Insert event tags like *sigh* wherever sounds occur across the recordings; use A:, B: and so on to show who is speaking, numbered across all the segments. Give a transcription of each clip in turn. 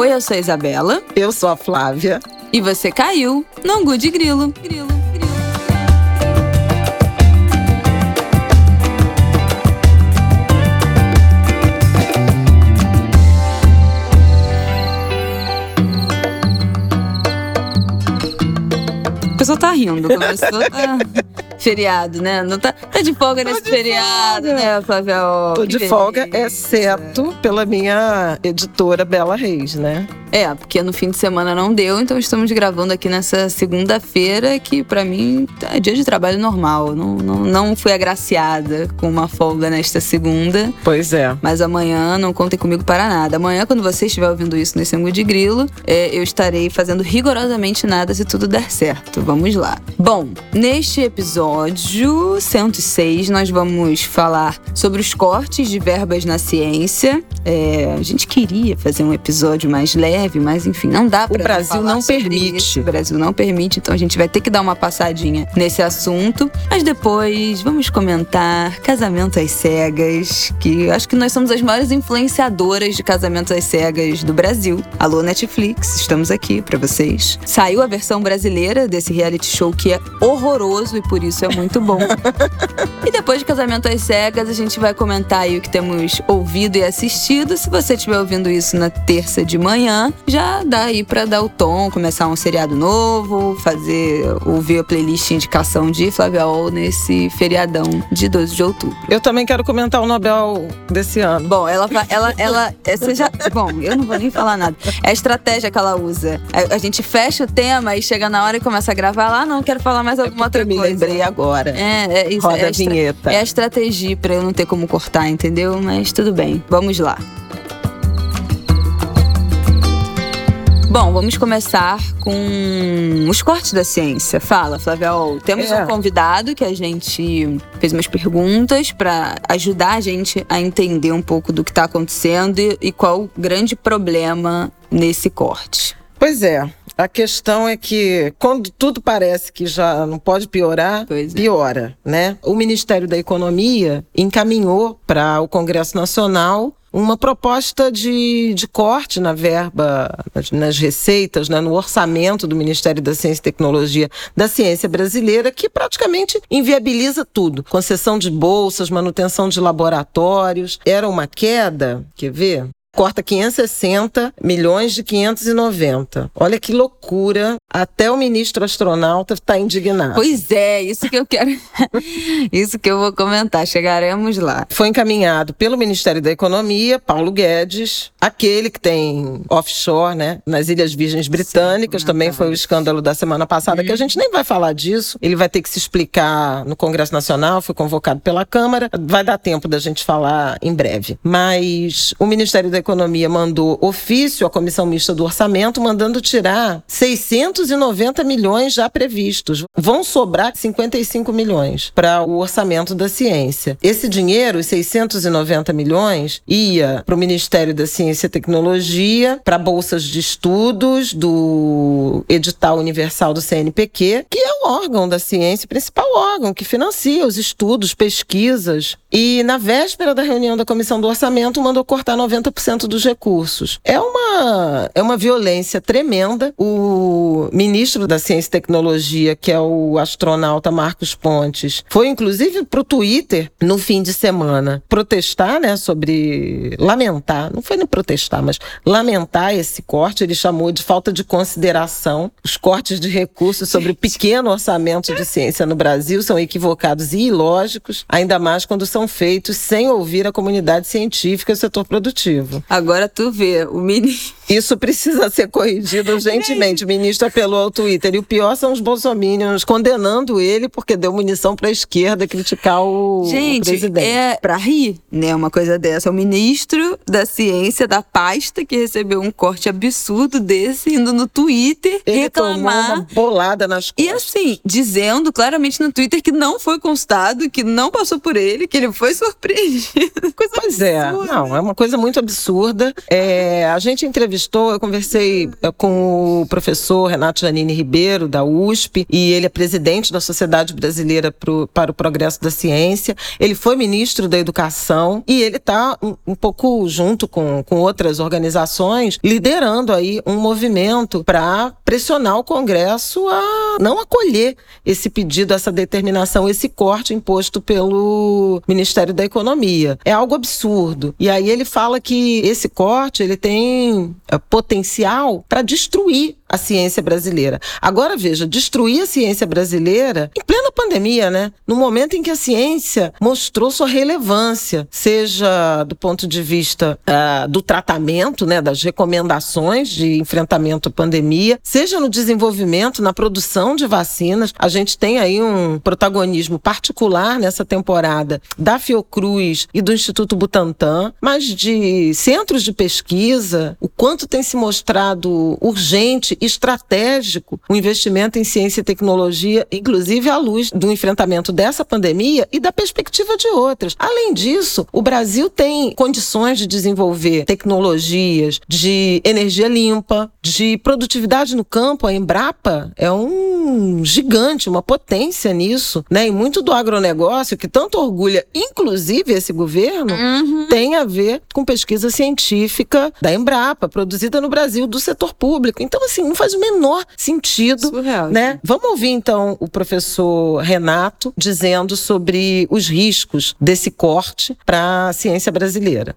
A: Oi, eu sou a Isabela.
B: Eu sou a Flávia.
A: E você caiu no de Grilo. Grilo. O pessoal tá rindo. Começou. *laughs* Feriado, né? Não tá, tá de folga
B: Tô
A: nesse
B: de
A: feriado,
B: folga.
A: né, Flávia?
B: Tô de folga, exceto pela minha editora Bela Reis, né?
A: É, porque no fim de semana não deu, então estamos gravando aqui nessa segunda-feira, que pra mim é dia de trabalho normal. Não, não, não fui agraciada com uma folga nesta segunda,
B: Pois é.
A: mas amanhã não contem comigo para nada. Amanhã, quando você estiver ouvindo isso nesse ângulo de grilo, é, eu estarei fazendo rigorosamente nada se tudo der certo. Vamos lá. Bom, neste episódio 106, nós vamos falar sobre os cortes de verbas na ciência. É, a gente queria fazer um episódio mais leve, mas enfim, não dá pra
B: Brasil
A: falar
B: não permite.
A: isso. O Brasil não permite, então a gente vai ter que dar uma passadinha nesse assunto. Mas depois vamos comentar casamento às cegas, que acho que nós somos as maiores influenciadoras de casamento às cegas do Brasil. Alô Netflix, estamos aqui pra vocês. Saiu a versão brasileira desse reality show que é horroroso e por isso é muito bom. *laughs* E depois de Casamento às Cegas, a gente vai comentar aí o que temos ouvido e assistido. Se você estiver ouvindo isso na terça de manhã, já dá aí pra dar o tom, começar um seriado novo, fazer, ouvir a playlist indicação de Flávia Ol nesse feriadão de 12 de outubro.
B: Eu também quero comentar o Nobel desse ano.
A: Bom, ela. Ela, ela, essa já, bom, eu não vou nem falar nada. É a estratégia que ela usa. A, a gente fecha o tema e chega na hora e começa a gravar lá, não, quero falar mais alguma outra
B: Eu me
A: coisa.
B: lembrei agora.
A: É, é isso.
B: Roda
A: é
B: a vinheta.
A: É a estratégia pra eu não ter como cortar, entendeu? Mas tudo bem, vamos lá. Bom, vamos começar com os cortes da ciência. Fala, Flávia. Ol. Temos
B: É.
A: um convidado que a gente fez umas perguntas pra ajudar a gente a entender um pouco do que tá acontecendo e, e qual o grande problema nesse corte.
B: Pois é. A questão é que quando tudo parece que já não pode piorar,
A: é.
B: piora, né? O Ministério da Economia encaminhou para o Congresso Nacional uma proposta de, de corte na verba, nas, receitas, né, no orçamento do Ministério da Ciência e Tecnologia da Ciência Brasileira, que praticamente inviabiliza tudo. Concessão de bolsas, manutenção de laboratórios. Era uma queda, quer ver? Corta 560 milhões de 590. Olha que loucura. Até o ministro astronauta está indignado.
A: Pois é, isso que eu quero. *laughs* isso que eu vou comentar. Chegaremos lá.
B: Foi encaminhado pelo Ministério da Economia, Paulo Guedes, aquele que tem offshore, né, nas Ilhas Virgens Britânicas, também foi o escândalo da semana passada, que a gente nem vai falar disso. Ele vai ter que se explicar no Congresso Nacional, foi convocado pela Câmara. Vai dar tempo da gente falar em breve. Mas o Ministério da Economia mandou ofício à Comissão Mista do Orçamento, mandando tirar 690 milhões já previstos. Vão sobrar 55 milhões para o orçamento da ciência. Esse dinheiro, os 690 milhões, ia para o Ministério da Ciência e Tecnologia, para bolsas de estudos do edital universal do CNPq, que é o órgão da ciência, o principal órgão que financia os estudos, pesquisas. E na véspera da reunião da Comissão do Orçamento, mandou cortar 90% dos recursos. É uma, é uma violência tremenda. O ministro da Ciência e Tecnologia, que é o astronauta Marcos Pontes, foi inclusive para o Twitter no fim de semana protestar, né, sobre lamentar, não foi nem protestar, mas lamentar esse corte. Ele chamou de falta de consideração. Os cortes de recursos sobre o pequeno orçamento de ciência no Brasil são equivocados e ilógicos, ainda mais quando são feitos sem ouvir a comunidade científica e o setor produtivo.
A: Agora tu vê, o ministro. *laughs*
B: Isso precisa ser corrigido urgentemente. O ministro apelou ao Twitter. E o pior são os bolsominions condenando ele porque deu munição para a esquerda criticar o, o
A: Gente,
B: presidente.
A: é pra rir, né? Uma coisa dessa. O ministro da ciência, da pasta, que recebeu um corte absurdo desse, indo no Twitter
B: Ele tomou
A: reclamar.
B: uma bolada nas
A: E
B: costas.
A: assim, dizendo claramente no Twitter que não foi constado, que não passou por ele, que ele foi surpreendido. *laughs* Coisa
B: Pois é,
A: absurda.
B: não, é uma coisa muito absurda. Absurda. É, a gente entrevistou, eu conversei é, com o professor Renato Janine Ribeiro, da USP, e ele é presidente da Sociedade Brasileira pro, para o Progresso da Ciência. Ele foi ministro da Educação e ele está um, um, pouco junto com, com outras organizações, liderando aí um movimento para pressionar o Congresso a não acolher esse pedido, essa determinação, esse corte imposto pelo Ministério da Economia. É algo absurdo. E aí ele fala que esse corte ele tem é, potencial para destruir a ciência brasileira. Agora veja, destruir a ciência brasileira em plena pandemia, né? No momento em que a ciência mostrou sua relevância, seja do ponto de vista uh, do tratamento, né, das recomendações de enfrentamento à pandemia, seja no desenvolvimento, na produção de vacinas. A gente tem aí um protagonismo particular nessa temporada da Fiocruz e do Instituto Butantan, mas de centros de pesquisa, o quanto tem se mostrado urgente estratégico o investimento em ciência e tecnologia, inclusive à luz do enfrentamento dessa pandemia e da perspectiva de outras. Além disso, o Brasil tem condições de desenvolver tecnologias de energia limpa, de produtividade no campo. A Embrapa é um gigante, uma potência nisso, né? E muito do agronegócio, que tanto orgulha, inclusive esse governo, uhum. tem a ver com pesquisa científica da Embrapa, produzida no Brasil, do setor público. Então, assim, não faz o menor sentido, Surreal, né? Vamos ouvir então o professor Renato dizendo sobre os riscos desse corte para a ciência brasileira.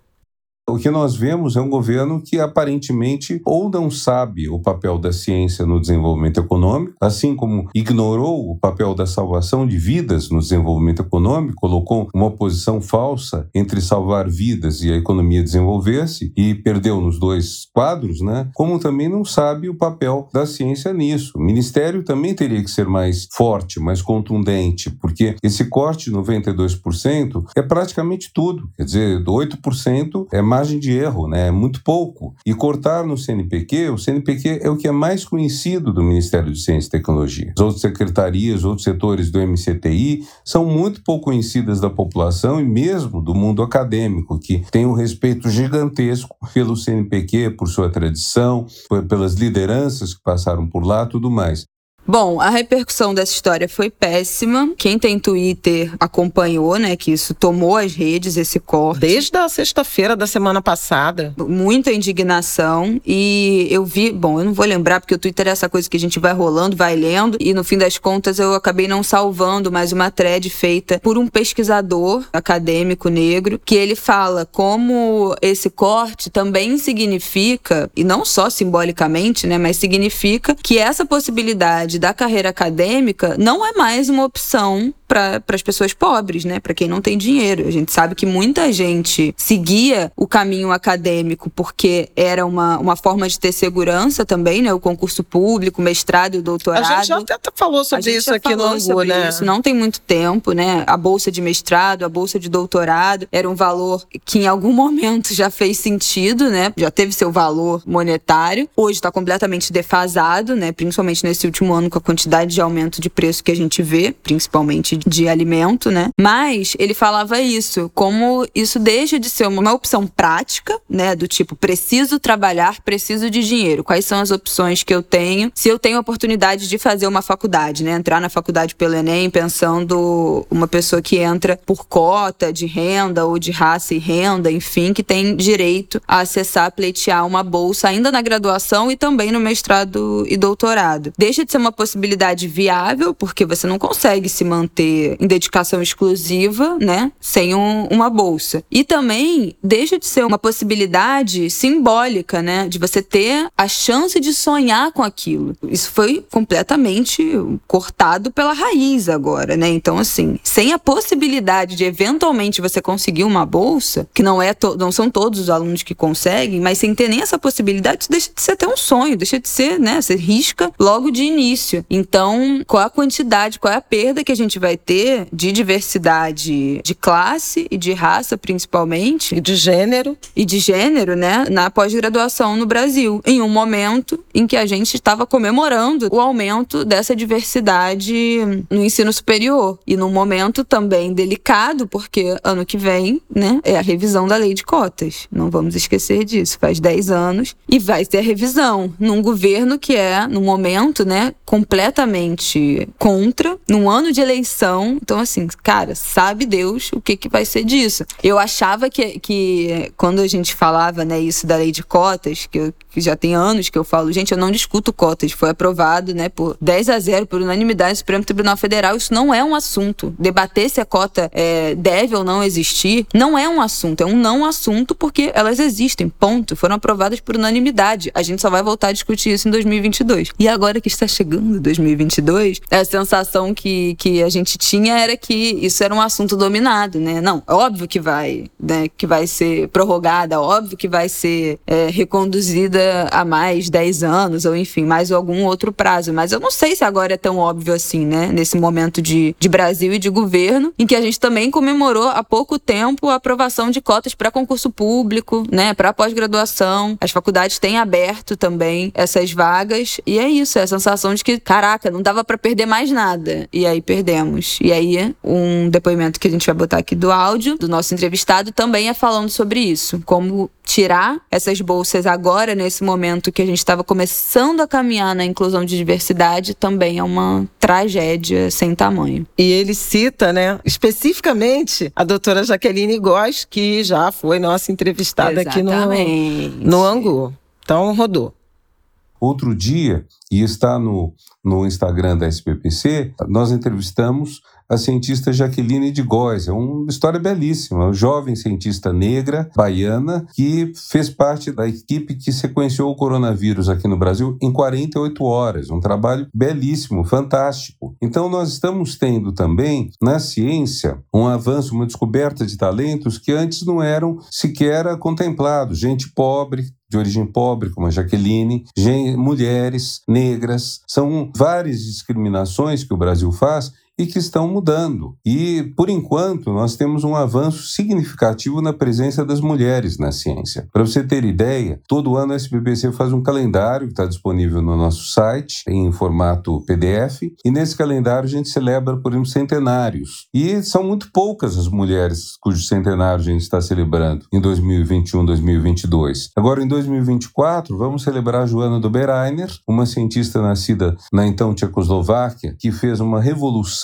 C: O que nós vemos é um governo que aparentemente ou não sabe o papel da ciência no desenvolvimento econômico, assim como ignorou o papel da salvação de vidas no desenvolvimento econômico, colocou uma posição falsa entre salvar vidas e a economia desenvolver-se e perdeu nos dois quadros, né? Como também não sabe o papel da ciência nisso. O ministério também teria que ser mais forte, mais contundente, porque esse corte de 92% é praticamente tudo. Quer dizer, 8% é margem de erro, né? É muito pouco. E cortar no CNPq, o CNPq é o que é mais conhecido do Ministério de Ciência e Tecnologia. As outras secretarias, outros setores do MCTI são muito pouco conhecidas da população e mesmo do mundo acadêmico, que tem um respeito gigantesco pelo CNPq, por sua tradição, pelas lideranças que passaram por lá, tudo mais.
A: Bom, a repercussão dessa história foi péssima. Quem tem Twitter acompanhou, né, que isso tomou as redes, esse corte.
B: Desde a sexta-feira da semana passada.
A: Muita indignação. E eu vi, bom, eu não vou lembrar, porque o Twitter é essa coisa que a gente vai rolando, vai lendo. E no fim das contas eu acabei não salvando mais uma thread feita por um pesquisador acadêmico negro, que ele fala como esse corte também significa, e não só simbolicamente, né, mas significa que essa possibilidade da carreira acadêmica não é mais uma opção para as pessoas pobres, né? Para quem não tem dinheiro. A gente sabe que muita gente seguia o caminho acadêmico porque era uma, uma forma de ter segurança também, né? O concurso público, mestrado e doutorado.
B: A gente já até falou sobre isso aqui no Angu, né? Isso.
A: Não tem muito tempo, né? A bolsa de mestrado, a bolsa de doutorado era um valor que em algum momento já fez sentido, né? Já teve seu valor monetário. Hoje está completamente defasado, né? Principalmente nesse último ano com a quantidade de aumento de preço que a gente vê, principalmente de alimento, né? Mas ele falava isso, como isso deixa de ser uma opção prática, né? Do tipo, preciso trabalhar, preciso de dinheiro. Quais são as opções que eu tenho? Se eu tenho a oportunidade de fazer uma faculdade, né? Entrar na faculdade pelo Enem, pensando uma pessoa que entra por cota de renda ou de raça e renda, enfim, que tem direito a acessar, pleitear uma bolsa ainda na graduação e também no mestrado e doutorado. Deixa de ser uma possibilidade viável, porque você não consegue se manter em dedicação exclusiva, né, sem um, uma bolsa. E também deixa de ser uma possibilidade simbólica, né, de você ter a chance de sonhar com aquilo. Isso foi completamente cortado pela raiz agora, né? Então, assim, sem a possibilidade de eventualmente você conseguir uma bolsa, que não é não são todos os alunos que conseguem, mas sem ter nem essa possibilidade, deixa de ser até um sonho, deixa de ser, né? Você risca logo de início. Então, qual a quantidade, qual é a perda que a gente vai ter de diversidade de classe e de raça, principalmente.
B: E de gênero.
A: E de gênero, né? Na pós-graduação no Brasil. Em um momento em que a gente estava comemorando o aumento dessa diversidade no ensino superior. E num momento também delicado, porque ano que vem, né, é a revisão da lei de cotas. Não vamos esquecer disso. Faz 10 anos e vai ter a revisão num governo que é, no momento, né, completamente contra, num ano de eleição. Então, assim, cara, sabe Deus o que, que vai ser disso. Eu achava que, que quando a gente falava, né, isso da lei de cotas, que, eu, que já tem anos que eu falo, gente, eu não discuto cotas, foi aprovado, né, por 10 a 0 por unanimidade no Supremo Tribunal Federal, isso não é um assunto. Debater se a cota é, deve ou não existir não é um assunto, é um não assunto porque elas existem, ponto. Foram aprovadas por unanimidade. A gente só vai voltar a discutir isso em 2022. E agora que está chegando 2022, a sensação que, que a gente tinha era que isso era um assunto dominado, né? Não, óbvio que vai, né, que vai ser prorrogada, óbvio que vai ser é, reconduzida a mais 10 anos, ou enfim, mais algum outro prazo. Mas eu não sei se agora é tão óbvio assim, né? Nesse momento de, de Brasil e de governo, em que a gente também comemorou há pouco tempo a aprovação de cotas para concurso público, né? Para pós-graduação. As faculdades têm aberto também essas vagas. E é isso, é a sensação de que, caraca, não dava para perder mais nada. E aí perdemos. E aí, um depoimento que a gente vai botar aqui do áudio, do nosso entrevistado, também é falando sobre isso. Como tirar essas bolsas agora, nesse momento que a gente estava começando a caminhar na inclusão de diversidade, também é uma tragédia sem tamanho.
B: E ele cita, né, especificamente a doutora Jaqueline Góes, que já foi nossa entrevistada Exatamente. aqui no, no Angu. Então, rodou.
C: Outro dia, e está no, no Instagram da SPPC, nós entrevistamos a cientista Jaqueline de Góes. É uma história belíssima. Uma jovem cientista negra, baiana, que fez parte da equipe que sequenciou o coronavírus aqui no Brasil em 48 horas. Um trabalho belíssimo, fantástico. Então, nós estamos tendo também, na ciência, um avanço, uma descoberta de talentos que antes não eram sequer contemplados. Gente pobre, de origem pobre, como a Jaqueline, mulheres negras. São várias discriminações que o Brasil faz e que estão mudando. E, por enquanto, nós temos um avanço significativo na presença das mulheres na ciência. Para você ter ideia, todo ano a SBPC faz um calendário que está disponível no nosso site, em formato PDF, e nesse calendário a gente celebra, por exemplo, centenários. E são muito poucas as mulheres cujo centenário a gente está celebrando em 2021, 2022. Agora, em 2024, vamos celebrar Joana Dobereiner, uma cientista nascida na então Tchecoslováquia, que fez uma revolução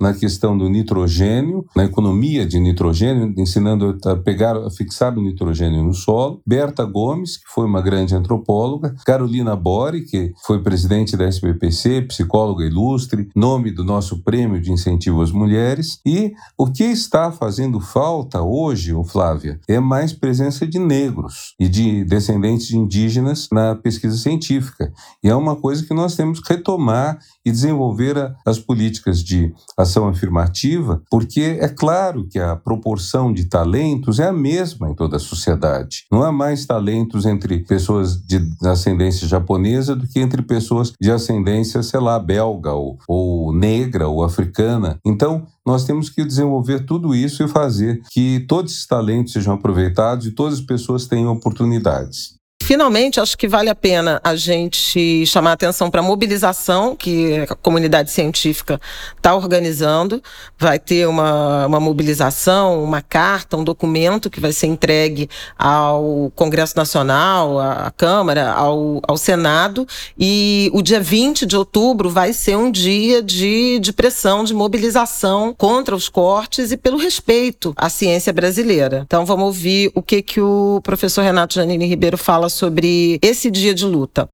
C: na questão do nitrogênio, na economia de nitrogênio, ensinando a pegar, a fixar o nitrogênio no solo. Berta Gomes, que foi uma grande antropóloga. Carolina Bori, que foi presidente da SBPC, psicóloga ilustre, nome do nosso prêmio de incentivo às mulheres. E o que está fazendo falta hoje, Flávia, é mais presença de negros e de descendentes de indígenas na pesquisa científica. E é uma coisa que nós temos que retomar e desenvolver as políticas de ação afirmativa, porque é claro que a proporção de talentos é a mesma em toda a sociedade. Não há mais talentos entre pessoas de ascendência japonesa do que entre pessoas de ascendência, sei lá, belga ou, ou negra ou africana. Então, nós temos que desenvolver tudo isso e fazer que todos esses talentos sejam aproveitados e todas as pessoas tenham oportunidades
B: finalmente, acho que vale a pena a gente chamar atenção para a mobilização que a comunidade científica está organizando. Vai ter uma, uma mobilização, uma carta, um documento que vai ser entregue ao Congresso Nacional, à Câmara, ao, ao Senado. E o dia 20 de outubro vai ser um dia de, de pressão, de mobilização contra os cortes e pelo respeito à ciência brasileira. Então, vamos ouvir o que, que o professor Renato Janine Ribeiro fala sobre sobre esse dia de luta?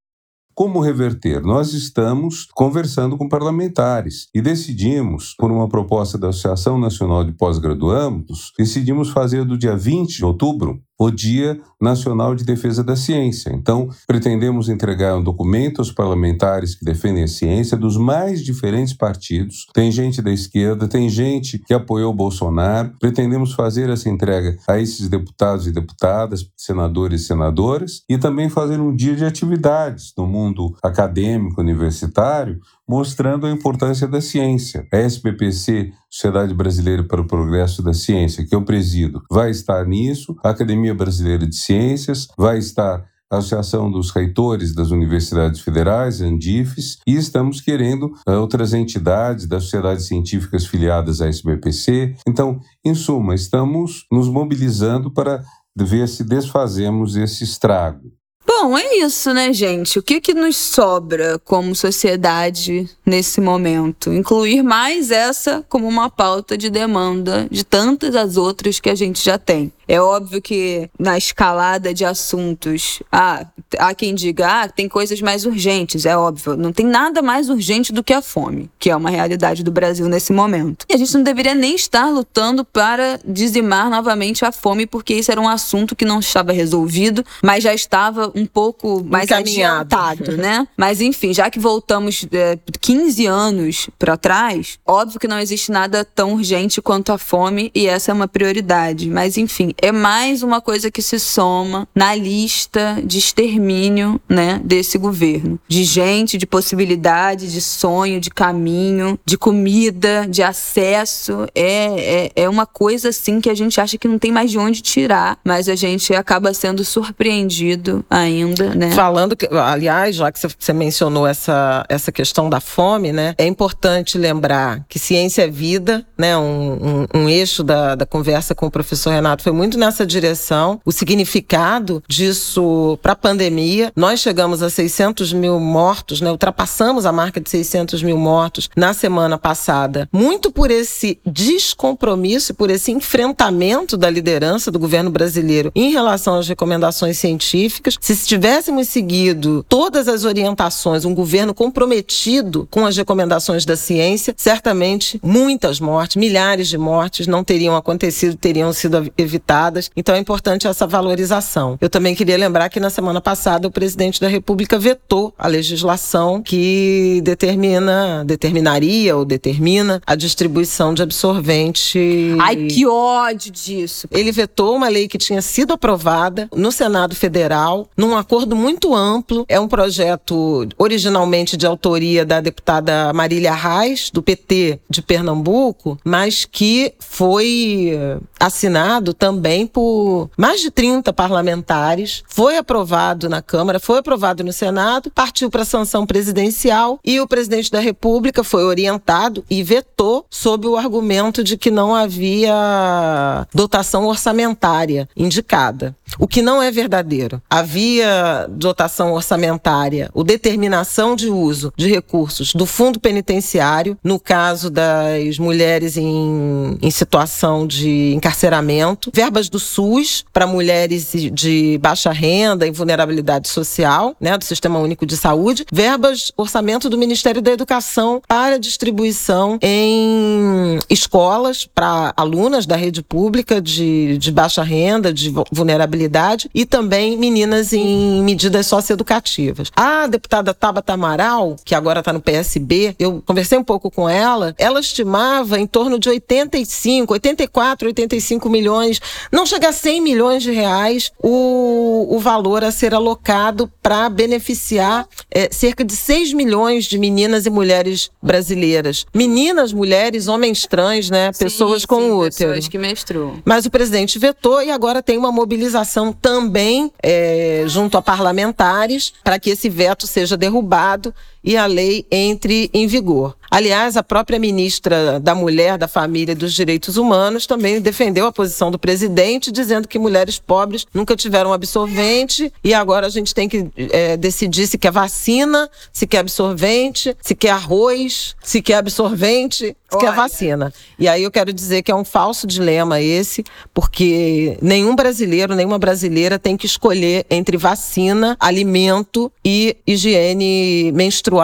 C: Como reverter? Nós estamos conversando com parlamentares e decidimos, por uma proposta da Associação Nacional de Pós-Graduandos, decidimos fazer do dia 20 de outubro o Dia Nacional de Defesa da Ciência. Então, pretendemos entregar um documento aos parlamentares que defendem a ciência dos mais diferentes partidos. Tem gente da esquerda, tem gente que apoiou o Bolsonaro. Pretendemos fazer essa entrega a esses deputados e deputadas, senadores e senadoras, e também fazer um dia de atividades no mundo acadêmico, universitário, mostrando a importância da ciência. A SBPC, Sociedade Brasileira para o Progresso da Ciência, que eu presido, vai estar nisso, a Academia Brasileira de Ciências vai estar a Associação dos Reitores das Universidades Federais, ANDIFES, e estamos querendo uh, outras entidades das sociedades científicas filiadas à SBPC. Então, em suma, estamos nos mobilizando para ver se desfazemos esse estrago.
A: Bom, é isso, né, gente? O que, que nos sobra como sociedade nesse momento? Incluir mais essa como uma pauta de demanda de tantas as outras que a gente já tem. É óbvio que na escalada de assuntos, ah, há quem diga, ah, tem coisas mais urgentes, é óbvio. Não tem nada mais urgente do que a fome, que é uma realidade do Brasil nesse momento. E a gente não deveria nem estar lutando para dizimar novamente a fome, porque isso era um assunto que não estava resolvido, mas já estava um pouco mais adiantado, né? Mas enfim, já que voltamos é, 15 anos para trás, óbvio que não existe nada tão urgente quanto a fome e essa é uma prioridade. Mas enfim, é mais uma coisa que se soma na lista de extermínio, né, desse governo. De gente, de possibilidade, de sonho, de caminho, de comida, de acesso. É, é, é uma coisa, assim, que a gente acha que não tem mais de onde tirar, mas a gente acaba sendo surpreendido ainda, né?
B: Falando, que, aliás, já que você mencionou essa, essa questão da fome, né, é importante lembrar que ciência é vida, né, um, um, um eixo da, da conversa com o professor Renato foi muito nessa direção. O significado disso para a pandemia, nós chegamos a 600 mil mortos, né? ultrapassamos a marca de 600 mil mortos na semana passada, muito por esse descompromisso, por esse enfrentamento da liderança do governo brasileiro em relação às recomendações científicas. Se tivéssemos seguido todas as orientações, um governo comprometido com as recomendações da ciência, certamente muitas mortes, milhares de mortes não teriam acontecido, teriam sido evitadas então é importante essa valorização. Eu também queria lembrar que na semana passada o presidente da República vetou a legislação que determina, determinaria ou determina a distribuição de absorvente.
A: Ai, que ódio disso.
B: Ele vetou uma lei que tinha sido aprovada no Senado Federal, num acordo muito amplo. É um projeto originalmente de autoria da deputada Marília Reis, do PT de Pernambuco, mas que foi assinado também por mais de 30 parlamentares, foi aprovado na Câmara, foi aprovado no Senado, partiu para sanção presidencial e o presidente da República foi orientado e vetou sob o argumento de que não havia dotação orçamentária indicada. O que não é verdadeiro. Havia dotação orçamentária, o determinação de uso de recursos do fundo penitenciário, no caso das mulheres em, em situação de encarceramento, verba verbas do SUS para mulheres de baixa renda e vulnerabilidade social, né, do Sistema Único de Saúde, verbas orçamento do Ministério da Educação para distribuição em escolas para alunas da rede pública de, de baixa renda, de vulnerabilidade e também meninas em medidas socioeducativas. A deputada Tabata Amaral, que agora está no PSB, eu conversei um pouco com ela, ela estimava em torno de 85, 84, 85 milhões não chega a 100 milhões de reais o, o valor a ser alocado para beneficiar é, cerca de 6 milhões de meninas e mulheres brasileiras. Meninas, mulheres, homens trans, né?
A: Sim,
B: pessoas com
A: sim,
B: útero.
A: Pessoas que menstruam.
B: Mas o presidente vetou e agora tem uma mobilização também é, junto a parlamentares para que esse veto seja derrubado e a lei entre em vigor. Aliás, a própria ministra da Mulher, da Família e dos Direitos Humanos também defendeu a posição do presidente, dizendo que mulheres pobres nunca tiveram absorvente e agora a gente tem que é, decidir se quer vacina, se quer absorvente, se quer arroz, se quer absorvente, se Olha. quer vacina. E aí eu quero dizer que é um falso dilema esse, porque nenhum brasileiro, nenhuma brasileira tem que escolher entre vacina, alimento e higiene menstrual,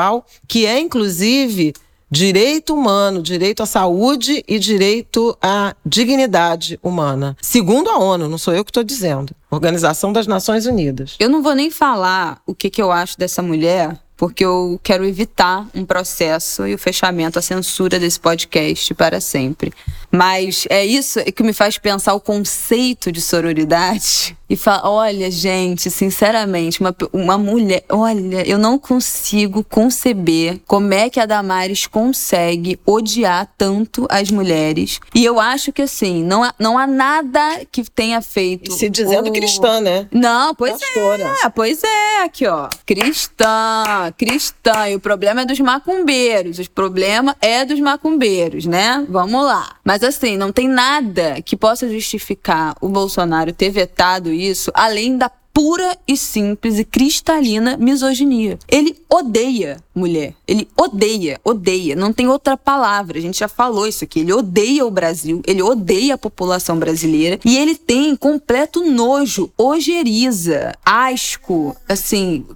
B: que é inclusive direito humano, direito à saúde e direito à dignidade humana. Segundo a ONU, não sou eu que estou dizendo. Organização das Nações Unidas.
A: Eu não vou nem falar o que, que eu acho dessa mulher, porque eu quero evitar um processo e o fechamento, a censura desse podcast para sempre. Mas é isso que me faz pensar o conceito de sororidade e falar: olha, gente, sinceramente, uma, uma mulher. Olha, eu não consigo conceber como é que a Damares consegue odiar tanto as mulheres. E eu acho que, assim, não há, não há nada que tenha feito.
B: Se dizendo o... cristã, né?
A: Não, pois Pastora. é. Pois é, aqui, ó. Cristã, cristã. E o problema é dos macumbeiros. O problema é dos macumbeiros, né? Vamos lá. Mas assim, não tem nada que possa justificar o Bolsonaro ter vetado isso, além da pura e simples e cristalina misoginia. Ele odeia mulher. Ele odeia, odeia. Não tem outra palavra. A gente já falou isso aqui. Ele odeia o Brasil, ele odeia a população brasileira e ele tem completo nojo, ojeriza, asco, assim,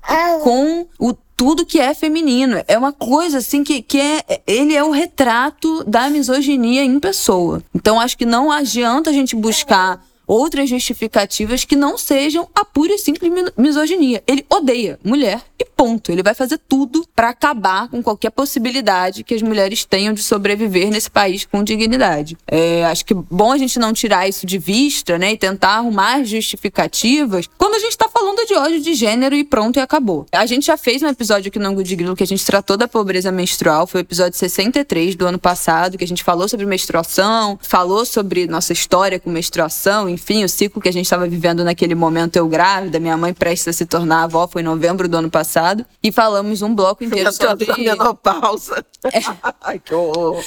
A: com o tudo que é feminino. É uma coisa assim que, que é. Ele é o retrato da misoginia em pessoa. Então acho que não adianta a gente buscar outras justificativas que não sejam a pura e simples misoginia. Ele odeia mulher e ponto. Ele vai fazer tudo para acabar com qualquer possibilidade que as mulheres tenham de sobreviver nesse país com dignidade. É, acho que bom a gente não tirar isso de vista, né, e tentar arrumar justificativas quando a gente está falando de ódio de gênero e pronto e acabou. A gente já fez um episódio aqui no Angu de Grilo que a gente tratou da pobreza menstrual, foi o episódio 63 do ano passado, que a gente falou sobre menstruação, falou sobre nossa história com menstruação, enfim, o ciclo que a gente estava vivendo naquele momento eu grávida, minha mãe prestes a se tornar avó, foi em novembro do ano passado, e falamos um bloco inteiro sobre...
B: menopausa. É. *laughs* Ai, que horror.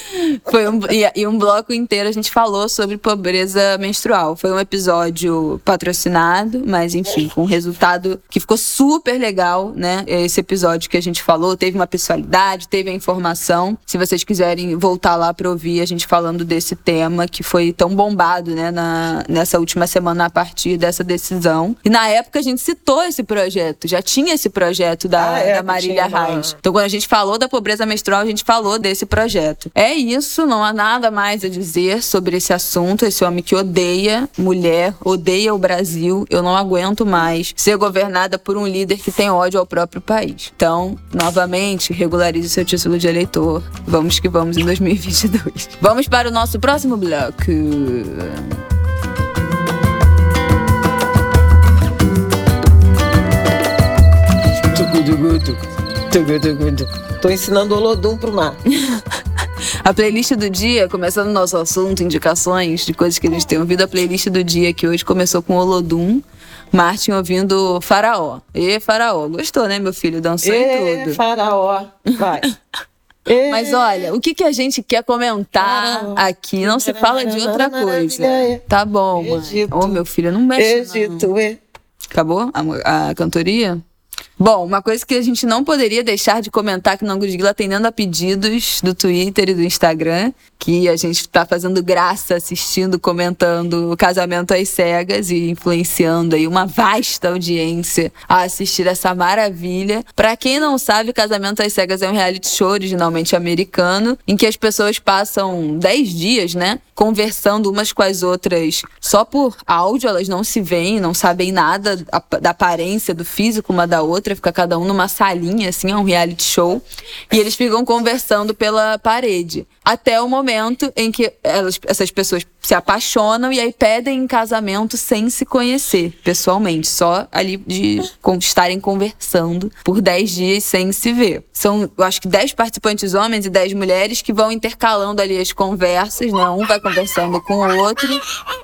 A: Foi um, e, e um bloco inteiro a gente falou sobre pobreza menstrual. Foi um episódio patrocinado, mas enfim, com um resultado que ficou super legal, né? Esse episódio que a gente falou, teve uma pessoalidade, teve a informação. Se vocês quiserem voltar lá para ouvir a gente falando desse tema que foi tão bombado, né, na, nessa última semana a partir dessa decisão. E na época a gente citou esse projeto, já tinha esse projeto da, ah, é, da Marília Reis. Então quando a gente falou da pobreza menstrual, a gente falou desse projeto. É isso, não há nada mais a dizer sobre esse assunto. Esse homem que odeia mulher, odeia o Brasil. Eu não aguento mais ser governada por um líder que tem ódio ao próprio país. Então, novamente, regularize seu título de eleitor. Vamos que vamos em 2022. Vamos para o nosso próximo bloco.
B: Tô ensinando Olodum pro mar. *laughs*
A: A playlist do dia, começando o nosso assunto, indicações de coisas que a gente tem ouvido, a playlist do dia que hoje começou com Olodum. Martin ouvindo Faraó. E Faraó. Gostou, né, meu filho? Dançou e tudo.
B: Faraó. Vai. *laughs*
A: Mas olha, o que, que a gente quer comentar aqui? Não se fala de outra coisa. Tá bom, mãe. Ô, oh, meu filho, não mexe
B: Egito, não.
A: Acabou a, a cantoria? Bom, uma coisa que a gente não poderia deixar de comentar que não Gudgila atendendo a pedidos do Twitter e do Instagram, que a gente está fazendo graça assistindo, comentando o casamento às cegas e influenciando aí uma vasta audiência a assistir essa maravilha. Para quem não sabe, Casamento às Cegas é um reality show originalmente americano, em que as pessoas passam 10 dias, né, conversando umas com as outras só por áudio, elas não se veem, não sabem nada da aparência, do físico uma da outra fica cada um numa salinha, assim, é um reality show. E eles ficam conversando pela parede. Até o momento em que elas, essas pessoas se apaixonam e aí pedem em casamento sem se conhecer pessoalmente, só ali de estarem conversando por 10 dias sem se ver. São, eu acho que 10 participantes homens e 10 mulheres que vão intercalando ali as conversas, né? Um vai conversando com o outro.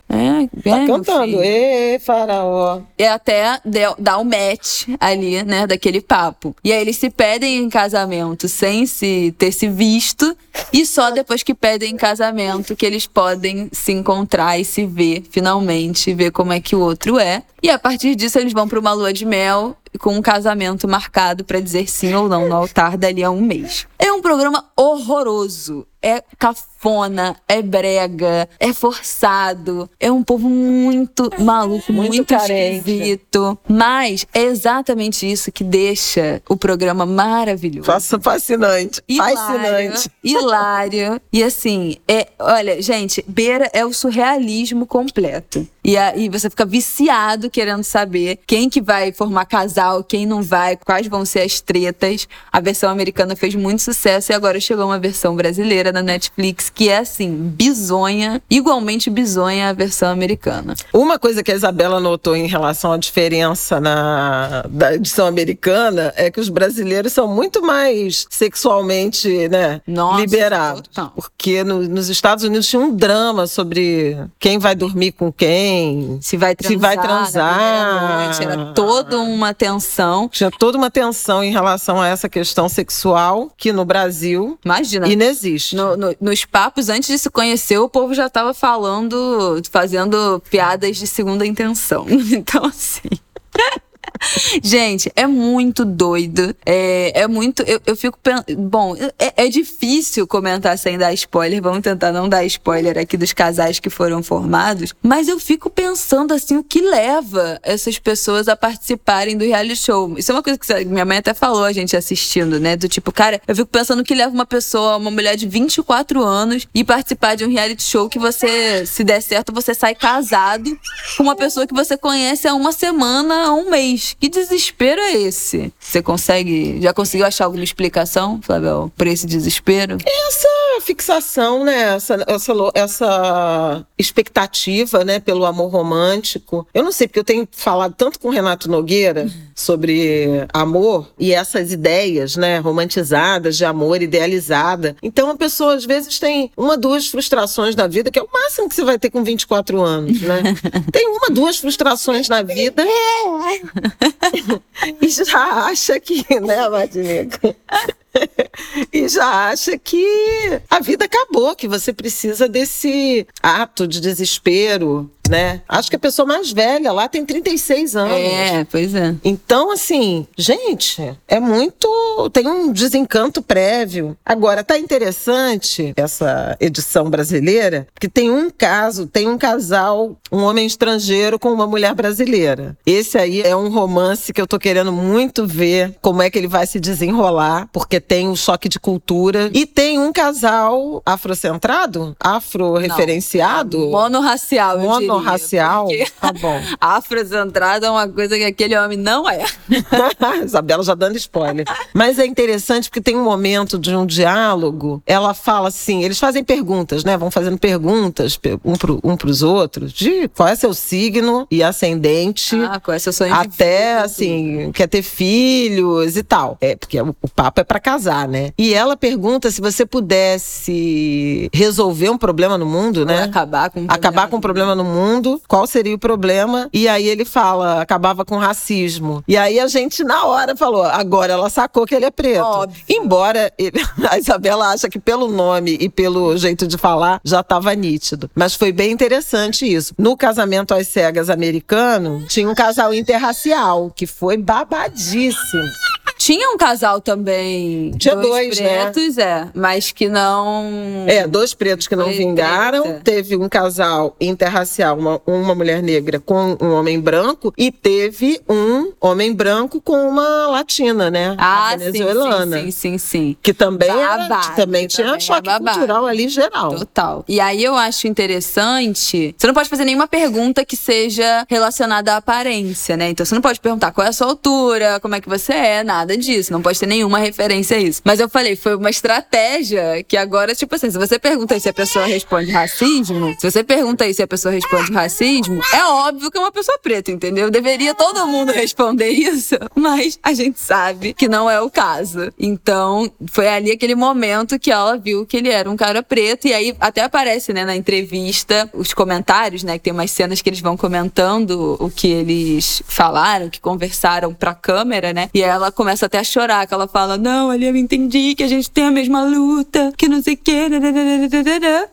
A: É,
B: tá tá cantando, ê, faraó.
A: E até dar o um match ali, né, daquele papo. E aí eles se pedem em casamento sem se ter se visto e só depois que pedem em casamento que eles podem se encontrar e se ver finalmente, ver como é que o outro é. E a partir disso eles vão para uma lua de mel com um casamento marcado para dizer sim ou não no altar dali a um mês. É um programa horroroso. É cafona, é brega, é forçado, é um povo muito maluco, muito,
B: Muito carente.
A: esquisito. Mas é exatamente isso que deixa o programa maravilhoso.
B: Faça fascinante. Fascinante.
A: Hilário. E assim, é, olha, gente, Beira é o surrealismo completo. E aí você fica viciado querendo saber quem que vai formar casal, quem não vai, quais vão ser as tretas. A versão americana fez muito sucesso e agora chegou uma versão brasileira na Netflix que é assim, bizonha, igualmente bizonha a versão americana.
B: Uma coisa que a Isabela notou em relação à diferença na, da edição americana é que os brasileiros são muito mais sexualmente né,
A: Nossa,
B: liberados.
A: total.
B: Porque no- nos Estados Unidos tinha um drama sobre quem vai dormir com quem.
A: Se vai transar,
B: Se vai transar.
A: noite, era toda uma tensão.
B: Tinha toda uma tensão em relação a essa questão sexual que no Brasil
A: Imagina,
B: inexiste.
A: No- no- nos papos, antes de se conhecer, o povo já tava falando, fazendo piadas de segunda intenção. *laughs* Então, assim. *laughs* Gente, é muito doido. É, é muito. Eu, eu fico pensando. Bom, é, é difícil comentar sem dar spoiler. Vamos tentar não dar spoiler aqui dos casais que foram formados. Mas eu fico pensando assim: o que leva essas pessoas a participarem do reality show? Isso é uma coisa que minha mãe até falou a gente assistindo, né? Do tipo, cara, eu fico pensando o que leva uma pessoa, uma mulher de 24 anos, e participar de um reality show que você, se der certo, você sai casado com uma pessoa que você conhece há uma semana, há um mês. Que desespero é esse? Você consegue. Já conseguiu achar alguma explicação, Flavel, por esse desespero?
B: essa fixação, né? Essa, essa, essa expectativa, né? Pelo amor romântico. Eu não sei, porque eu tenho falado tanto com o Renato Nogueira sobre amor e essas ideias, né? Romantizadas de amor, idealizada. Então a pessoa às vezes tem uma, duas frustrações na vida, que é o máximo que você vai ter com 24 anos, né? *laughs* Tem uma, duas frustrações na vida *laughs* e já acha que, né, Martinica? e já acha que a vida acabou, que você precisa desse ato de desespero, né? Acho que a pessoa mais velha lá tem 36 anos.
A: É, pois é.
B: Então, assim, gente, é muito. Tem um desencanto prévio. Agora, tá interessante essa edição brasileira, porque tem um caso, tem um casal, um homem estrangeiro com uma mulher brasileira. Esse aí é um romance que eu tô querendo muito ver como é que ele vai se desenrolar, porque tem um choque de cultura. E tem um casal afrocentrado, afro-referenciado.
A: Monorracial, eu
B: Monorracial?
A: porque
B: Tá bom. *laughs*
A: Afrocentrada é uma coisa que aquele homem não é. *laughs*
B: Isabela já dando spoiler. Mas é interessante porque tem um momento de um diálogo. Ela fala assim: eles fazem perguntas, né? Vão fazendo perguntas pe- um, pro, um pros outros de qual é seu signo e ascendente.
A: Ah, com essa sua
B: Até assim, quer ter filhos e tal. É, porque o, o papo é pra casar, né? E ela pergunta se você pudesse resolver um problema no mundo, né?
A: Acabar com um
B: acabar com um problema no mundo, qual seria o problema? E aí ele fala, acabava com racismo. E aí a gente, na hora, falou, agora ela sacou que ele é preto.
A: Óbvio.
B: Embora ele- *laughs* a Isabela acha que pelo nome e pelo jeito de falar já estava nítido. Mas foi bem interessante isso. No casamento às cegas americano, tinha um casal interracial, que foi babadíssimo.
A: Tinha um casal também.
B: Tinha dois, né?
A: pretos, é. Mas que não.
B: É, dois pretos que não
A: Foi
B: vingaram.
A: treta.
B: Teve um casal interracial, uma, uma mulher negra com um homem branco. E teve um homem branco com uma latina, né?
A: Ah,
B: a venezuelana.
A: sim, sim, sim, sim.
B: Que também, era-
A: Babado,
B: que também tinha
A: também é
B: choque
A: babado.
B: cultural ali geral.
A: Total. E aí eu acho interessante. Você não pode fazer nenhuma pergunta que seja relacionada à aparência, né? Então você não pode perguntar qual é a sua altura, como é que você é, nada disso. Não pode ter nenhuma referência a isso. Mas eu falei, foi uma estratégia que agora, tipo assim, se você pergunta aí se a pessoa responde racismo, se você pergunta aí se a pessoa responde racismo, é óbvio que é uma pessoa preta, entendeu? Deveria todo mundo responder isso, *laughs* mas a gente sabe que não é o caso. Então, foi ali aquele momento que ela viu que ele era um cara preto. E aí até aparece, né, na entrevista, os comentários, né? Que tem umas cenas que eles vão comentando o que eles falaram, que conversaram pra câmera, né? E ela começa até a chorar, que ela fala: Não, ali eu entendi que a gente tem a mesma luta, que não sei o quê.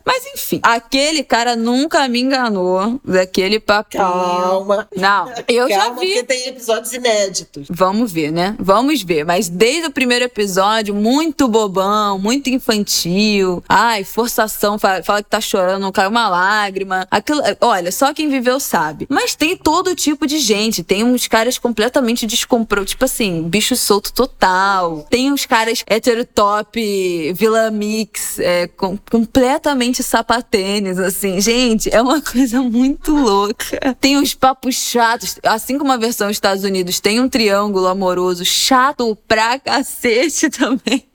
A: Mas enfim, aquele cara nunca me enganou daquele papinho.
B: Calma.
A: Não, eu
B: Calma,
A: já vi.
B: porque tem episódios inéditos.
A: Vamos ver, né? Vamos ver. Mas desde o primeiro episódio, muito bobão, muito infantil. Ai, forçação, fala, fala que tá chorando, não cai uma lágrima. Aquilo, olha, só quem viveu sabe. Mas tem todo tipo de gente. Tem uns caras completamente descompromissados, tipo assim, bicho solto total. Tem uns caras heterotop, vila mix, é, com- completamente sapatênis, assim. Gente, é uma *laughs* coisa muito louca. Tem uns papos chatos. Assim como a versão Estados Unidos tem um triângulo amoroso chato pra cacete *laughs* também.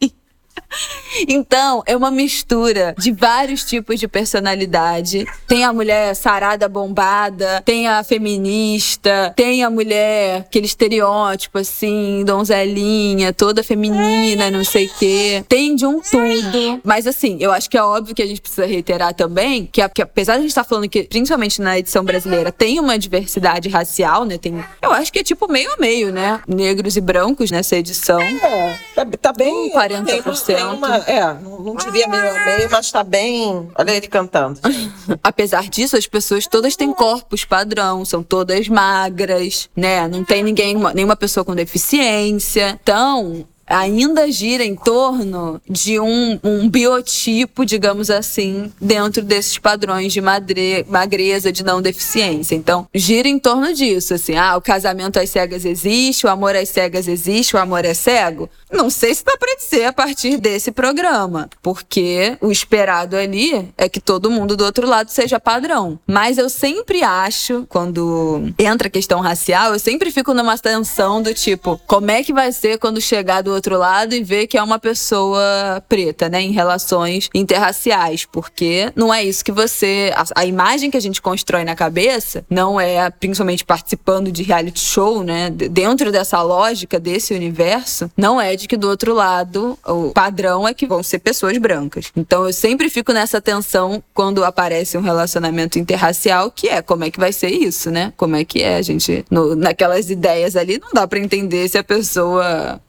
A: *laughs* Então, é uma mistura de vários tipos de personalidade. Tem a mulher sarada, bombada, tem a feminista, tem a mulher, aquele estereótipo assim, donzelinha, toda feminina, não sei o quê. Tem de um tudo. Mas assim, eu acho que é óbvio que a gente precisa reiterar também que, que apesar de a gente estar falando que, principalmente na edição brasileira, tem uma diversidade racial, né? Tem, eu acho que é tipo meio a meio, né? Negros e brancos nessa edição.
B: É, tá, tá bem.
A: Um 40%.
B: Tem, uma, é, não, não diria meio a meio, mas tá bem. Olha ele cantando. *laughs*
A: Apesar disso, as pessoas todas têm corpos padrão, são todas magras, né? Não tem ninguém, nenhuma pessoa com deficiência. Então, ainda gira em torno de um, um biotipo, digamos assim, dentro desses padrões de madre, magreza, de não deficiência. Então, gira em torno disso, assim, ah, o casamento às cegas existe, o amor às cegas existe, o amor é cego. Não sei se dá pra dizer a partir desse programa, porque o esperado ali é que todo mundo do outro lado seja padrão. Mas eu sempre acho, quando entra a questão racial, eu sempre fico numa tensão do tipo, como é que vai ser quando chegar do outro lado e ver que é uma pessoa preta, né, em relações interraciais, porque não é isso que você, a, a imagem que a gente constrói na cabeça não é, principalmente participando de reality show, né, dentro dessa lógica desse universo, não é de que do outro lado o padrão é que vão ser pessoas brancas. Então eu sempre fico nessa tensão quando aparece um relacionamento interracial, que é como é que vai ser isso, né? Como é que é a gente no- naquelas ideias ali não dá pra entender se a pessoa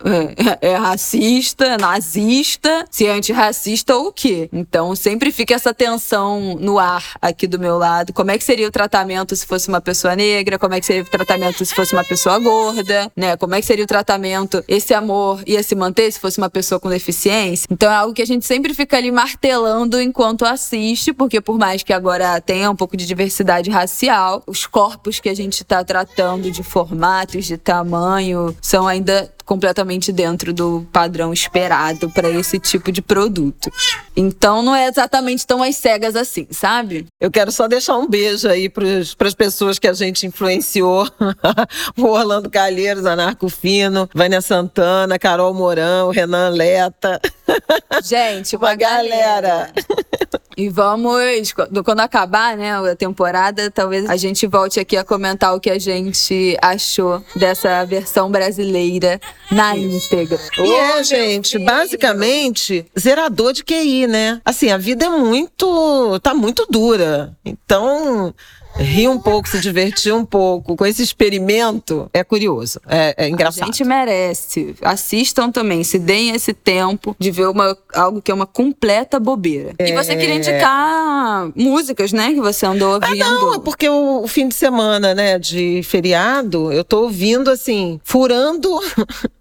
A: é, racista, nazista, se é antirracista ou o quê. Então sempre fica essa tensão no ar aqui do meu lado. Como é que seria o tratamento se fosse uma pessoa negra? Como é que seria o tratamento se fosse uma pessoa gorda? Né? Como é que seria o tratamento? Esse amor ia se manter se fosse uma pessoa com deficiência? Então é algo que a gente sempre fica ali martelando enquanto assiste, porque por mais que agora tenha um pouco de diversidade racial, os corpos que a gente está tratando de formatos, de tamanho, são ainda completamente dentro do padrão esperado para esse tipo de produto. Então não é exatamente tão às cegas assim, sabe?
B: Eu quero só deixar um beijo aí para as pessoas que a gente influenciou. *laughs* o Orlando Calheiros, Anarco Fino, Vânia Santana, Carol Mourão, Renan Leta.
A: Gente,
B: Uma galera.
A: E vamos, quando acabar, né, a temporada, talvez a gente volte aqui a comentar o que a gente achou dessa versão brasileira na íntegra.
B: E é, gente, basicamente, zerador de QI, né? Assim, a vida é muito. tá muito dura. Então. Rir um pouco, se divertir um pouco com esse experimento é curioso, é, é
A: A
B: engraçado.
A: gente merece. Assistam também, se deem esse tempo de ver uma, algo que é uma completa bobeira. E você queria indicar músicas, né, que você andou ouvindo.
B: Não, é porque o, o fim de semana, né, de feriado, eu tô ouvindo assim, furando,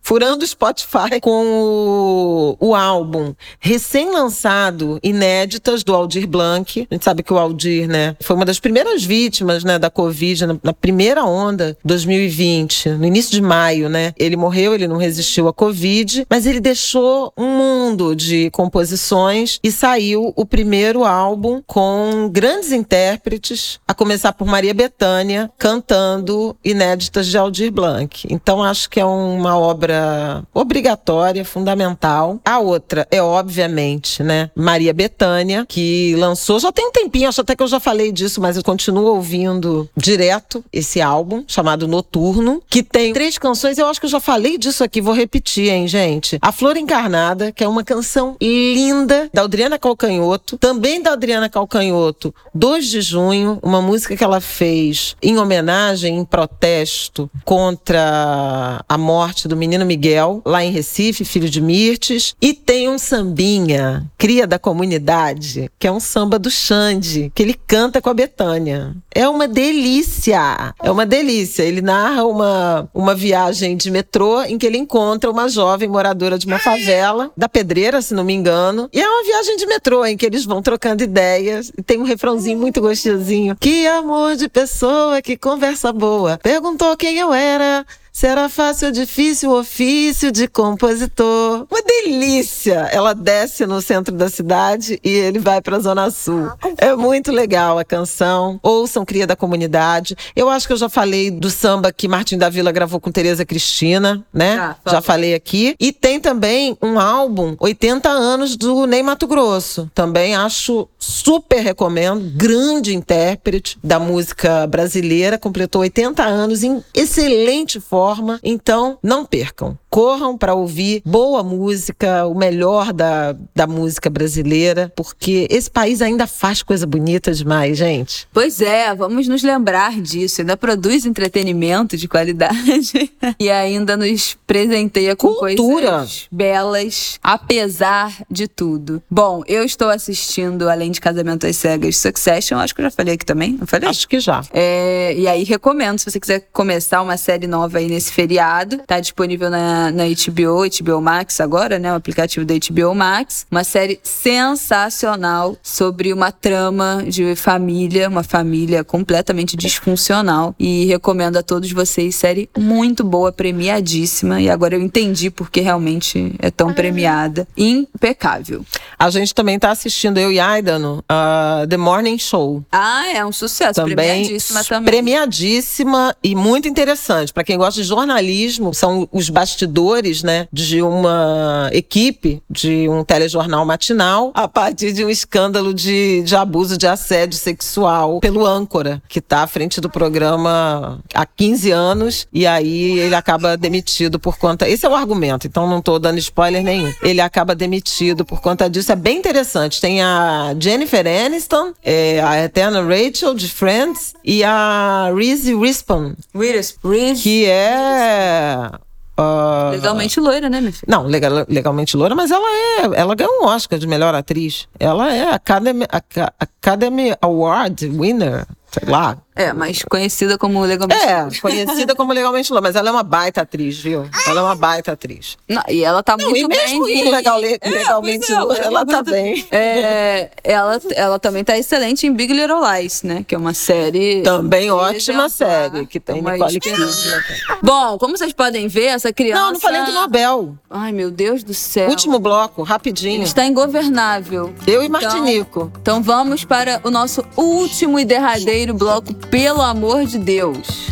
B: furando o Spotify *laughs* com o, o álbum recém-lançado, inéditas do Aldir Blanc. A gente sabe que o Aldir, né, foi uma das primeiras vítimas, né, da Covid na, na primeira onda, 2020, no início de maio, né? Ele morreu, ele não resistiu à Covid, mas ele deixou um mundo de composições e saiu o primeiro álbum com grandes intérpretes, a começar por Maria Bethânia, cantando inéditas de Aldir Blanc. Então acho que é uma obra obrigatória, fundamental. A outra é obviamente, né, Maria Bethânia, que lançou já tem um tempinho, acho até que eu já falei disso, mas eu continuo ouvindo direto esse álbum chamado Noturno, que tem três canções, eu acho que eu já falei disso aqui, vou repetir, hein, gente. A Flor Encarnada, que é uma canção linda da Adriana Calcanhoto, também da Adriana Calcanhoto, 2 de junho, uma música que ela fez em homenagem, em protesto contra a morte do menino Miguel, lá em Recife, filho de Mirtes. E tem um sambinha, cria da comunidade, que é um samba do Xande, que ele canta com a Betânia. É uma delícia! É uma delícia. Ele narra uma, uma viagem de metrô em que ele encontra uma jovem moradora de uma favela, da Pedreira, se não me engano. E é uma viagem de metrô em que eles vão trocando ideias. E tem um refrãozinho muito gostosinho. Que amor de pessoa, que conversa boa. Perguntou quem eu era. Será fácil ou difícil o ofício de compositor? Uma delícia! Ela desce no centro da cidade e ele vai para a Zona Sul. É muito legal a canção. Ouçam Cria da Comunidade. Eu acho que eu já falei do samba que Martin da Vila gravou com Tereza Cristina, né? Já, já falei aqui. E tem também um álbum 80 anos do Ney Mato Grosso. Também acho super recomendo. Grande intérprete da música brasileira. Completou 80 anos em excelente forma forma. Então, não percam. Corram para ouvir boa música, o melhor da, da música brasileira, porque esse país ainda faz coisa bonita demais, gente.
A: Pois é, vamos nos lembrar disso. Ainda produz entretenimento de qualidade *laughs* e ainda nos presenteia com Cultura. coisas belas, apesar de tudo. Bom, eu estou assistindo, além de Casamento às Cegas, Succession. Acho que eu já falei aqui também, não falei?
B: Acho que já.
A: É, e aí recomendo, se você quiser começar uma série nova aí nesse feriado. Tá disponível na, na HBO, HBO Max agora, né? O aplicativo da HBO Max. Uma série sensacional sobre uma trama de família, uma família completamente disfuncional. E recomendo a todos vocês, série muito boa, premiadíssima. E agora eu entendi porque realmente é tão premiada. Impecável.
B: A gente também tá assistindo, eu e Aidano, uh, The Morning Show.
A: Ah, é um sucesso. Também, premiadíssima também.
B: Premiadíssima e muito interessante. para quem gosta de jornalismo, são os bastidores, né, de uma equipe de um telejornal matinal a partir de um escândalo de, de abuso de assédio sexual pelo âncora, que está à frente do programa há 15 anos e aí ele acaba demitido por conta. Esse é o argumento, então não estou dando spoiler nenhum. Ele acaba demitido por conta disso. É bem interessante. Tem a Jennifer Aniston, é, a eterna Rachel de Friends e a Reese Witherspoon, que é
A: Uh, legalmente loira, né, minha filha?
B: Não, legal, legalmente loira, mas ela é. Ela ganhou um Oscar de melhor atriz. Ela é Academy, Academy Award winner, sei lá.
A: É, mas conhecida como legalmente
B: É, conhecida como legalmente loura, mas ela é uma baita atriz, viu? Ela é uma baita atriz.
A: Não, e ela tá
B: Não,
A: muito
B: e mesmo
A: bem.
B: Legal, é, legalmente é, loura, ela tá bem. *laughs*
A: É, ela, ela também tá excelente em Big Little Lies, né? Que é uma série.
B: Também ótima série, que tem Nicole Kidman.
A: Bom, como vocês podem ver, essa criança.
B: Não, não falei do Nobel.
A: Ai, meu Deus do céu.
B: Último bloco, rapidinho.
A: Está ingovernável.
B: Eu e Martinico.
A: Então, então vamos para o nosso último e derradeiro bloco, pelo amor de Deus.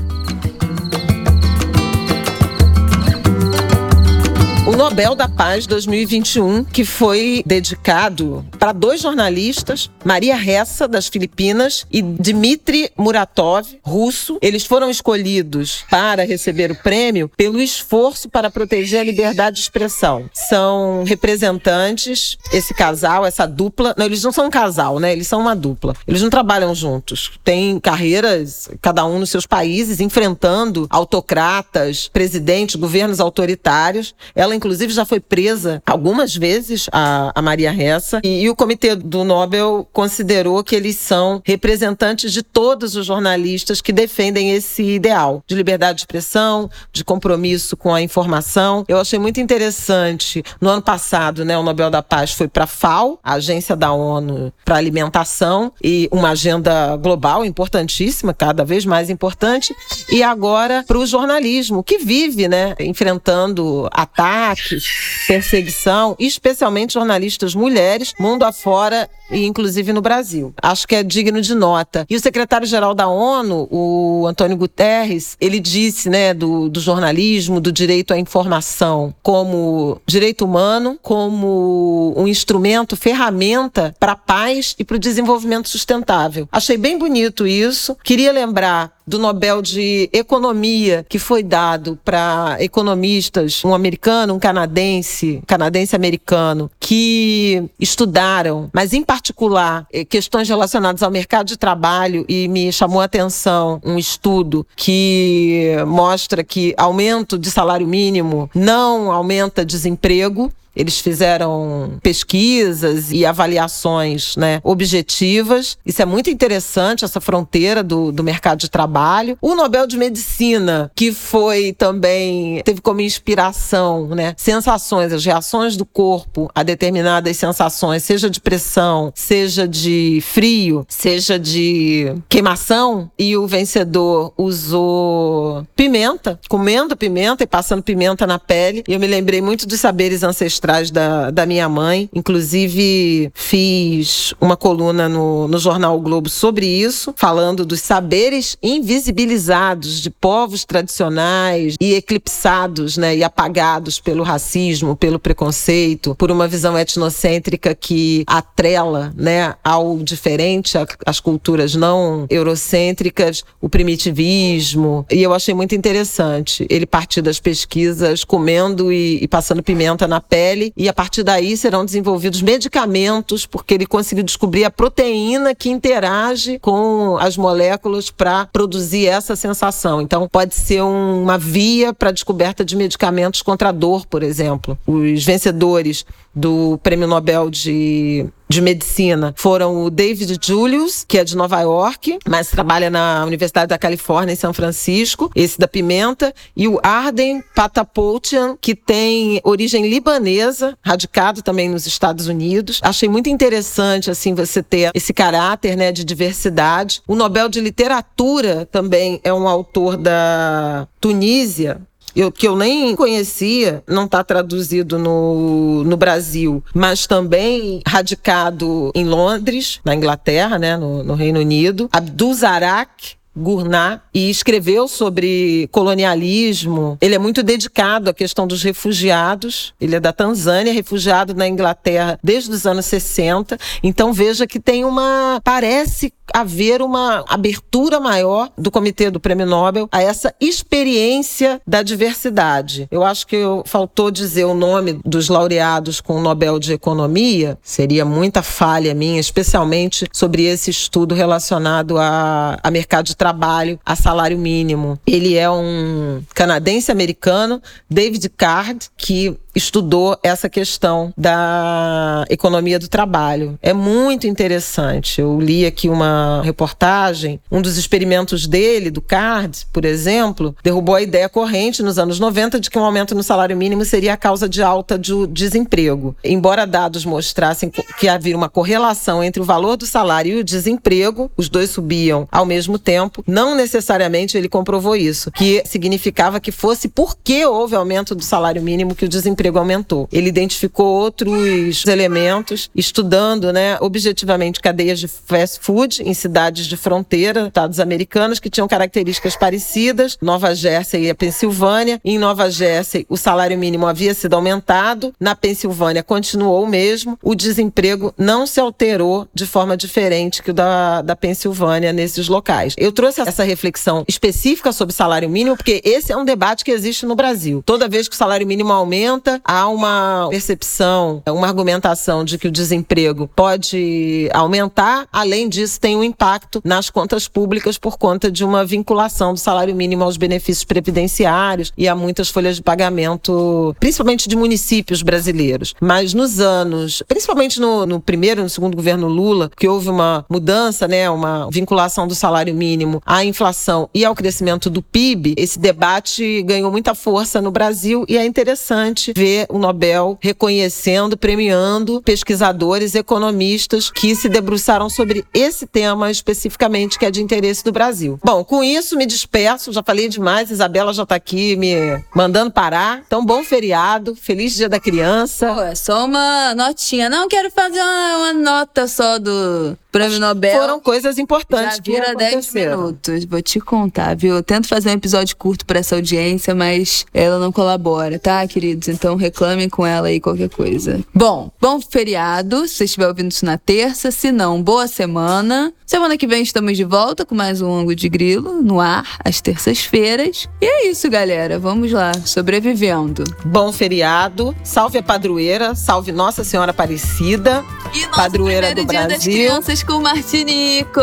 B: O Nobel da Paz 2021, que foi dedicado para dois jornalistas, Maria Ressa, das Filipinas, e Dmitry Muratov, russo. Eles foram escolhidos para receber o prêmio pelo esforço para proteger a liberdade de expressão. São representantes, esse casal, essa dupla. Não, eles não são um casal, né? Eles são uma dupla. Eles não trabalham juntos. Têm carreiras, cada um nos seus países, enfrentando autocratas, presidentes, governos autoritários. Ela inclusive, já foi presa algumas vezes, a, a Maria Ressa, e, e o Comitê do Nobel considerou que eles são representantes de todos os jornalistas que defendem esse ideal de liberdade de expressão, de compromisso com a informação. Eu achei muito interessante. No ano passado, né, o Nobel da Paz foi para a FAO, a agência da ONU para alimentação, e uma agenda global importantíssima, cada vez mais importante, e agora para o jornalismo, que vive né, enfrentando ataques ataques, perseguição, especialmente jornalistas mulheres, mundo afora e inclusive no Brasil. Acho que é digno de nota. E o secretário-geral da ONU, o Antônio Guterres, ele disse, né, do, do jornalismo, do direito à informação, como direito humano, como um instrumento, ferramenta para a paz e para o desenvolvimento sustentável. Achei bem bonito isso. Queria lembrar do Nobel de Economia que foi dado para economistas, um americano, um canadense, canadense-americano, que estudaram, mas em particular, eh, questões relacionadas ao mercado de trabalho e me chamou a atenção um estudo que mostra que aumento de salário mínimo não aumenta desemprego. Eles fizeram pesquisas e avaliações né, objetivas. Isso é muito interessante, essa fronteira do, do mercado de trabalho. O Nobel de Medicina, que foi também, teve como inspiração né, sensações, as reações do corpo a determinadas sensações, seja de pressão, seja de frio, seja de queimação. E o vencedor usou pimenta, comendo pimenta e passando pimenta na pele. E eu me lembrei muito dos saberes ancestrais atrás da, da minha mãe. Inclusive, fiz uma coluna no, no jornal o Globo sobre isso, falando dos saberes invisibilizados de povos tradicionais e eclipsados né, e apagados pelo racismo, pelo preconceito, por uma visão etnocêntrica que atrela né, ao diferente, às culturas não eurocêntricas, o primitivismo. E eu achei muito interessante ele partir das pesquisas comendo e, e passando pimenta na pele pele e a partir daí serão desenvolvidos medicamentos, porque ele conseguiu descobrir a proteína que interage com as moléculas para produzir essa sensação. Então, pode ser um, uma via para a descoberta de medicamentos contra a dor, por exemplo. Os vencedores do Prêmio Nobel de, de Medicina foram o David Julius, que é de Nova York, mas trabalha na Universidade da Califórnia, em São Francisco, esse da pimenta, e o Arden Patapoutian, que tem origem libanesa, radicado também nos Estados Unidos. Achei muito interessante, assim, você ter esse caráter, né, de diversidade. O Nobel de Literatura também é um autor da Tunísia, eu, que eu nem conhecia, não está traduzido no, no Brasil, mas também radicado em Londres, na Inglaterra, né, no, no Reino Unido. Abdul Zarak, Gurnah e escreveu sobre colonialismo. Ele é muito dedicado à questão dos refugiados. Ele é da Tanzânia, refugiado na Inglaterra desde os anos 60. Então veja que tem uma parece haver uma abertura maior do Comitê do Prêmio Nobel a essa experiência da diversidade. Eu acho que faltou dizer o nome dos laureados com o Nobel de Economia. Seria muita falha minha, especialmente sobre esse estudo relacionado a, a mercado de trabalho trabalho a salário mínimo. Ele é um canadense-americano, David Card, que estudou essa questão da economia do trabalho. É muito interessante. Eu li aqui uma reportagem, um dos experimentos dele, do CARD, por exemplo, derrubou a ideia corrente nos anos 90 de que um aumento no salário mínimo seria a causa de alta de desemprego. Embora dados mostrassem que havia uma correlação entre o valor do salário e o desemprego, os dois subiam ao mesmo tempo, não necessariamente ele comprovou isso, que significava que fosse porque houve aumento do salário mínimo que o desemprego desemprego aumentou. Ele identificou outros elementos, estudando, né, objetivamente cadeias de fast food em cidades de fronteira, estados americanos que tinham características parecidas, Nova Jersey e a Pensilvânia. Em Nova Jersey, o salário mínimo havia sido aumentado, na Pensilvânia continuou o mesmo, o desemprego não se alterou de forma diferente que o da, da Pensilvânia nesses locais. Eu trouxe essa reflexão específica sobre salário mínimo porque esse é um debate que existe no Brasil. Toda vez que o salário mínimo aumenta, há uma percepção, uma argumentação de que o desemprego pode aumentar. Além disso, tem um impacto nas contas públicas por conta de uma vinculação do salário mínimo aos benefícios previdenciários e a muitas folhas de pagamento, principalmente de municípios brasileiros. Mas nos anos, principalmente no, no primeiro e no segundo governo Lula, que houve uma mudança, né, uma vinculação do salário mínimo à inflação e ao crescimento do PIB, esse debate ganhou muita força no Brasil e é interessante ver ver o Nobel reconhecendo, premiando pesquisadores, economistas que se debruçaram sobre esse tema especificamente que é de interesse do Brasil. Bom, com isso me despeço, já falei demais, Isabela já está aqui me mandando parar. Então, bom feriado, feliz Dia da Criança.
A: Pô, é só uma notinha. Não quero fazer uma, uma nota só do Prêmio Nobel.
B: Foram coisas importantes
A: Já vira
B: que
A: 10 minutos, vou te contar, viu? Eu tento fazer um episódio curto para essa audiência, mas ela não colabora, tá, queridos? Então Então reclamem com ela aí qualquer coisa. Bom, bom feriado, se você estiver ouvindo isso na terça. Se não, boa semana. Semana que vem estamos de volta com mais um Ângulo de Grilo no ar, às terças-feiras. E é isso, galera. Vamos lá, sobrevivendo.
B: Bom feriado. Salve a padroeira, salve Nossa Senhora Aparecida.
A: E
B: Padroeira
A: primeiro
B: do
A: dia das
B: Brasil.
A: crianças com o Martinico.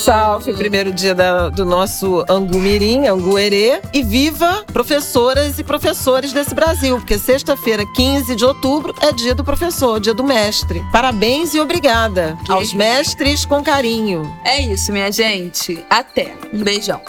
B: Salve, primeiro dia da- do nosso Angumirim, Anguerê. E viva professoras e professores desse Brasil, porque sexta-feira, 15 de outubro, é dia do professor, dia do mestre. Parabéns e obrigada
A: Que
B: aos
A: isso.
B: mestres com carinho.
A: É isso, minha gente. Até. Um beijão.